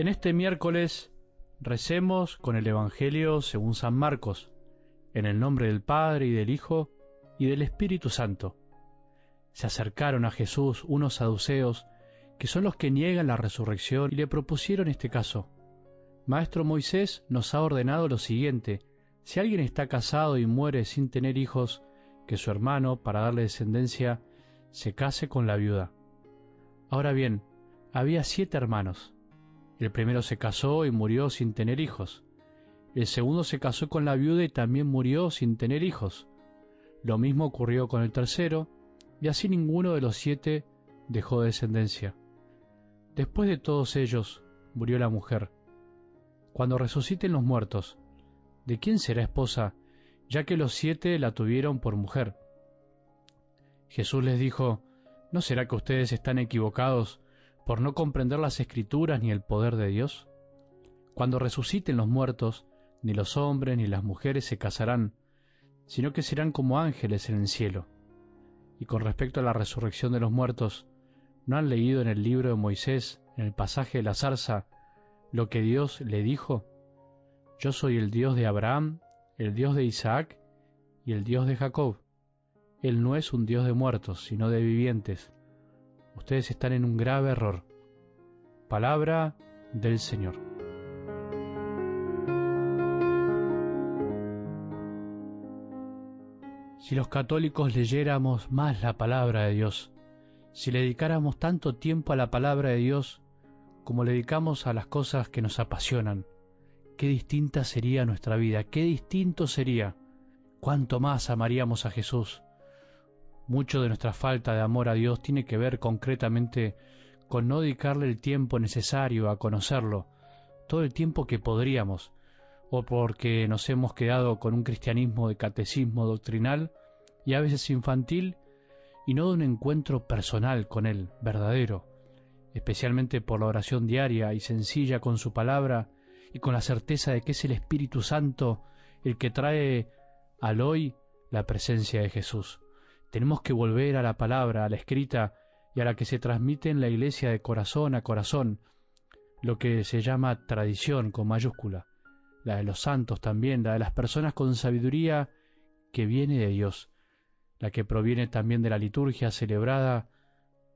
En este miércoles recemos con el Evangelio según San Marcos, en el nombre del Padre y del Hijo y del Espíritu Santo. Se acercaron a Jesús unos saduceos que son los que niegan la resurrección y le propusieron este caso. Maestro Moisés nos ha ordenado lo siguiente, si alguien está casado y muere sin tener hijos, que su hermano, para darle descendencia, se case con la viuda. Ahora bien, había siete hermanos. El primero se casó y murió sin tener hijos. El segundo se casó con la viuda y también murió sin tener hijos. Lo mismo ocurrió con el tercero, y así ninguno de los siete dejó descendencia. Después de todos ellos murió la mujer. Cuando resuciten los muertos, ¿de quién será esposa, ya que los siete la tuvieron por mujer? Jesús les dijo, ¿no será que ustedes están equivocados por no comprender las escrituras ni el poder de Dios? Cuando resuciten los muertos, ni los hombres ni las mujeres se casarán, sino que serán como ángeles en el cielo. Y con respecto a la resurrección de los muertos, ¿no han leído en el libro de Moisés, en el pasaje de la zarza, lo que Dios le dijo? Yo soy el Dios de Abraham, el Dios de Isaac y el Dios de Jacob. Él no es un Dios de muertos, sino de vivientes. Ustedes están en un grave error. Palabra del Señor. Si los católicos leyéramos más la palabra de Dios, si le dedicáramos tanto tiempo a la palabra de Dios como le dedicamos a las cosas que nos apasionan, qué distinta sería nuestra vida, qué distinto sería, cuánto más amaríamos a Jesús, mucho de nuestra falta de amor a Dios tiene que ver concretamente con no dedicarle el tiempo necesario a conocerlo, todo el tiempo que podríamos, o porque nos hemos quedado con un cristianismo de catecismo doctrinal y a veces infantil, y no de un encuentro personal con Él, verdadero, especialmente por la oración diaria y sencilla con su palabra y con la certeza de que es el Espíritu Santo el que trae al hoy la presencia de Jesús. Tenemos que volver a la palabra, a la escrita y a la que se transmite en la iglesia de corazón a corazón, lo que se llama tradición con mayúscula, la de los santos también, la de las personas con sabiduría que viene de Dios, la que proviene también de la liturgia celebrada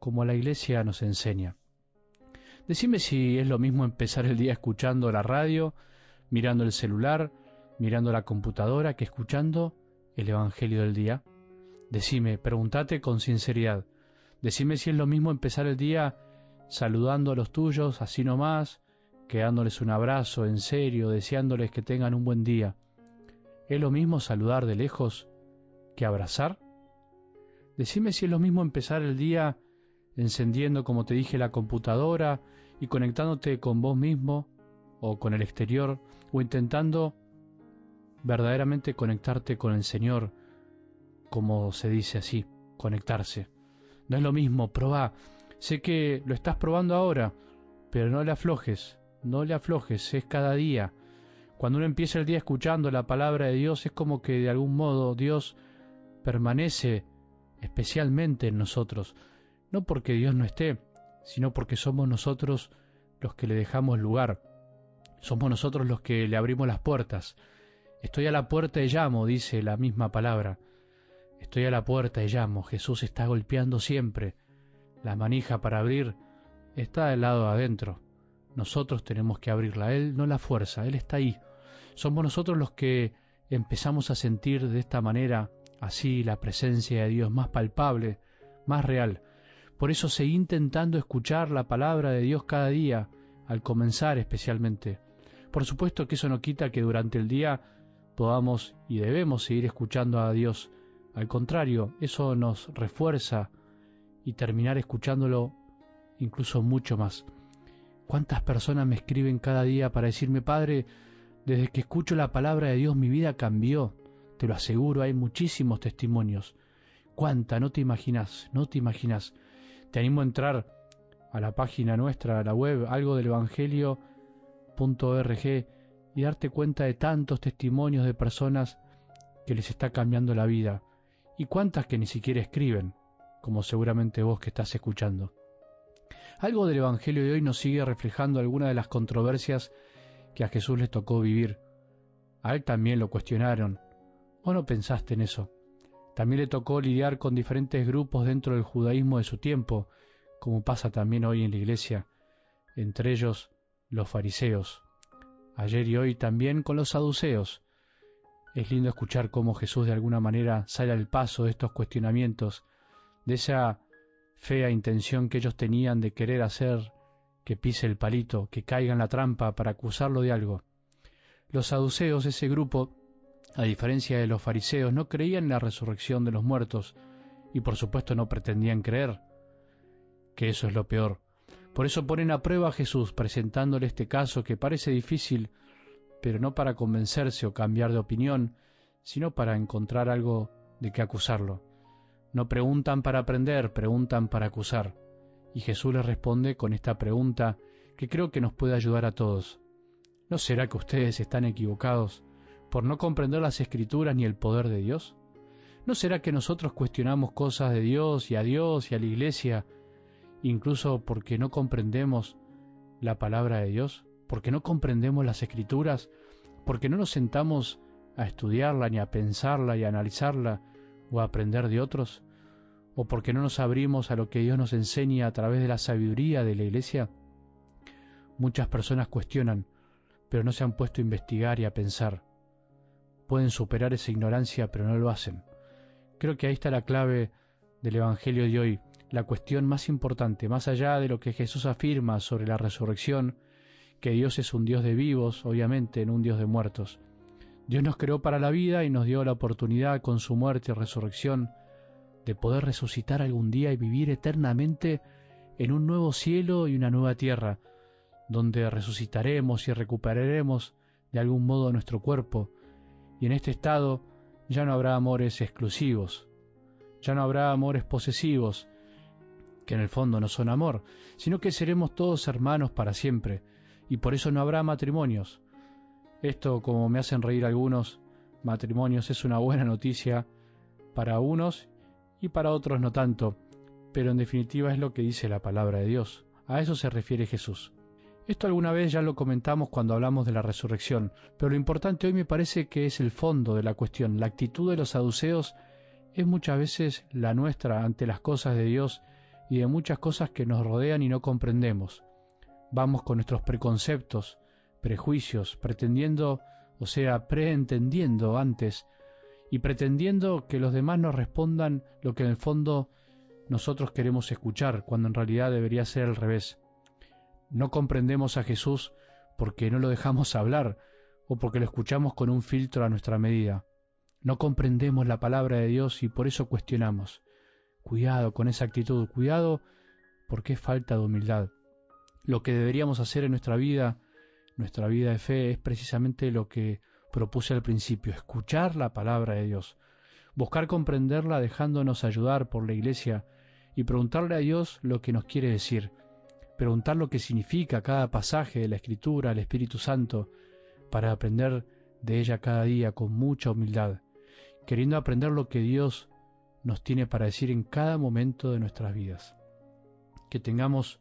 como la iglesia nos enseña. Decime si es lo mismo empezar el día escuchando la radio, mirando el celular, mirando la computadora, que escuchando el Evangelio del día. Decime, pregúntate con sinceridad. Decime si es lo mismo empezar el día saludando a los tuyos así nomás, que dándoles un abrazo en serio, deseándoles que tengan un buen día. ¿Es lo mismo saludar de lejos que abrazar? Decime si es lo mismo empezar el día encendiendo, como te dije, la computadora y conectándote con vos mismo o con el exterior, o intentando verdaderamente conectarte con el Señor, como se dice así, conectarse. No es lo mismo, probá. Sé que lo estás probando ahora, pero no le aflojes, no le aflojes, es cada día. Cuando uno empieza el día escuchando la palabra de Dios, es como que de algún modo Dios permanece especialmente en nosotros, no porque Dios no esté, sino porque somos nosotros los que le dejamos lugar, somos nosotros los que le abrimos las puertas. Estoy a la puerta y llamo, dice la misma palabra. Estoy a la puerta y llamo. Jesús está golpeando siempre. La manija para abrir está del lado adentro. Nosotros tenemos que abrirla. Él no la fuerza, Él está ahí. Somos nosotros los que empezamos a sentir de esta manera así la presencia de Dios más palpable, más real. Por eso seguí intentando escuchar la palabra de Dios cada día, al comenzar especialmente. Por supuesto que eso no quita que durante el día podamos y debemos seguir escuchando a Dios al contrario, eso nos refuerza y terminar escuchándolo incluso mucho más. ¿Cuántas personas me escriben cada día para decirme, Padre, desde que escucho la palabra de Dios mi vida cambió? Te lo aseguro, hay muchísimos testimonios. ¿Cuánta? No te imaginas, no te imaginas. Te animo a entrar a la página nuestra, a la web, algo del evangelio.org y darte cuenta de tantos testimonios de personas que les está cambiando la vida y cuántas que ni siquiera escriben, como seguramente vos que estás escuchando. Algo del Evangelio de hoy nos sigue reflejando algunas de las controversias que a Jesús le tocó vivir. A él también lo cuestionaron. ¿O no pensaste en eso? También le tocó lidiar con diferentes grupos dentro del judaísmo de su tiempo, como pasa también hoy en la iglesia, entre ellos los fariseos. Ayer y hoy también con los saduceos. Es lindo escuchar cómo Jesús de alguna manera sale al paso de estos cuestionamientos, de esa fea intención que ellos tenían de querer hacer que pise el palito, que caiga en la trampa para acusarlo de algo. Los saduceos, ese grupo, a diferencia de los fariseos, no creían en la resurrección de los muertos y por supuesto no pretendían creer, que eso es lo peor. Por eso ponen a prueba a Jesús presentándole este caso que parece difícil, pero no para convencerse o cambiar de opinión, sino para encontrar algo de qué acusarlo. No preguntan para aprender, preguntan para acusar. Y Jesús les responde con esta pregunta que creo que nos puede ayudar a todos. ¿No será que ustedes están equivocados por no comprender las escrituras ni el poder de Dios? ¿No será que nosotros cuestionamos cosas de Dios y a Dios y a la iglesia, incluso porque no comprendemos la palabra de Dios, porque no comprendemos las escrituras, porque no nos sentamos a estudiarla ni a pensarla y a analizarla o a aprender de otros? ¿O porque no nos abrimos a lo que Dios nos enseña a través de la sabiduría de la iglesia? Muchas personas cuestionan, pero no se han puesto a investigar y a pensar. Pueden superar esa ignorancia, pero no lo hacen. Creo que ahí está la clave del Evangelio de hoy, la cuestión más importante, más allá de lo que Jesús afirma sobre la resurrección, que Dios es un Dios de vivos, obviamente, no un Dios de muertos. Dios nos creó para la vida y nos dio la oportunidad con su muerte y resurrección de poder resucitar algún día y vivir eternamente en un nuevo cielo y una nueva tierra, donde resucitaremos y recuperaremos de algún modo nuestro cuerpo, y en este estado ya no habrá amores exclusivos, ya no habrá amores posesivos, que en el fondo no son amor, sino que seremos todos hermanos para siempre, y por eso no habrá matrimonios. Esto, como me hacen reír algunos, matrimonios es una buena noticia para unos y para otros no tanto, pero en definitiva es lo que dice la palabra de Dios. A eso se refiere Jesús. Esto alguna vez ya lo comentamos cuando hablamos de la resurrección, pero lo importante hoy me parece que es el fondo de la cuestión. La actitud de los saduceos es muchas veces la nuestra ante las cosas de Dios y de muchas cosas que nos rodean y no comprendemos. Vamos con nuestros preconceptos, prejuicios, pretendiendo, o sea, preentendiendo antes y pretendiendo que los demás nos respondan lo que en el fondo nosotros queremos escuchar, cuando en realidad debería ser al revés. No comprendemos a Jesús porque no lo dejamos hablar o porque lo escuchamos con un filtro a nuestra medida. No comprendemos la palabra de Dios y por eso cuestionamos. Cuidado con esa actitud, cuidado porque es falta de humildad. Lo que deberíamos hacer en nuestra vida, nuestra vida de fe, es precisamente lo que propuse al principio, escuchar la palabra de Dios, buscar comprenderla dejándonos ayudar por la iglesia y preguntarle a Dios lo que nos quiere decir, preguntar lo que significa cada pasaje de la Escritura al Espíritu Santo para aprender de ella cada día con mucha humildad, queriendo aprender lo que Dios nos tiene para decir en cada momento de nuestras vidas. Que tengamos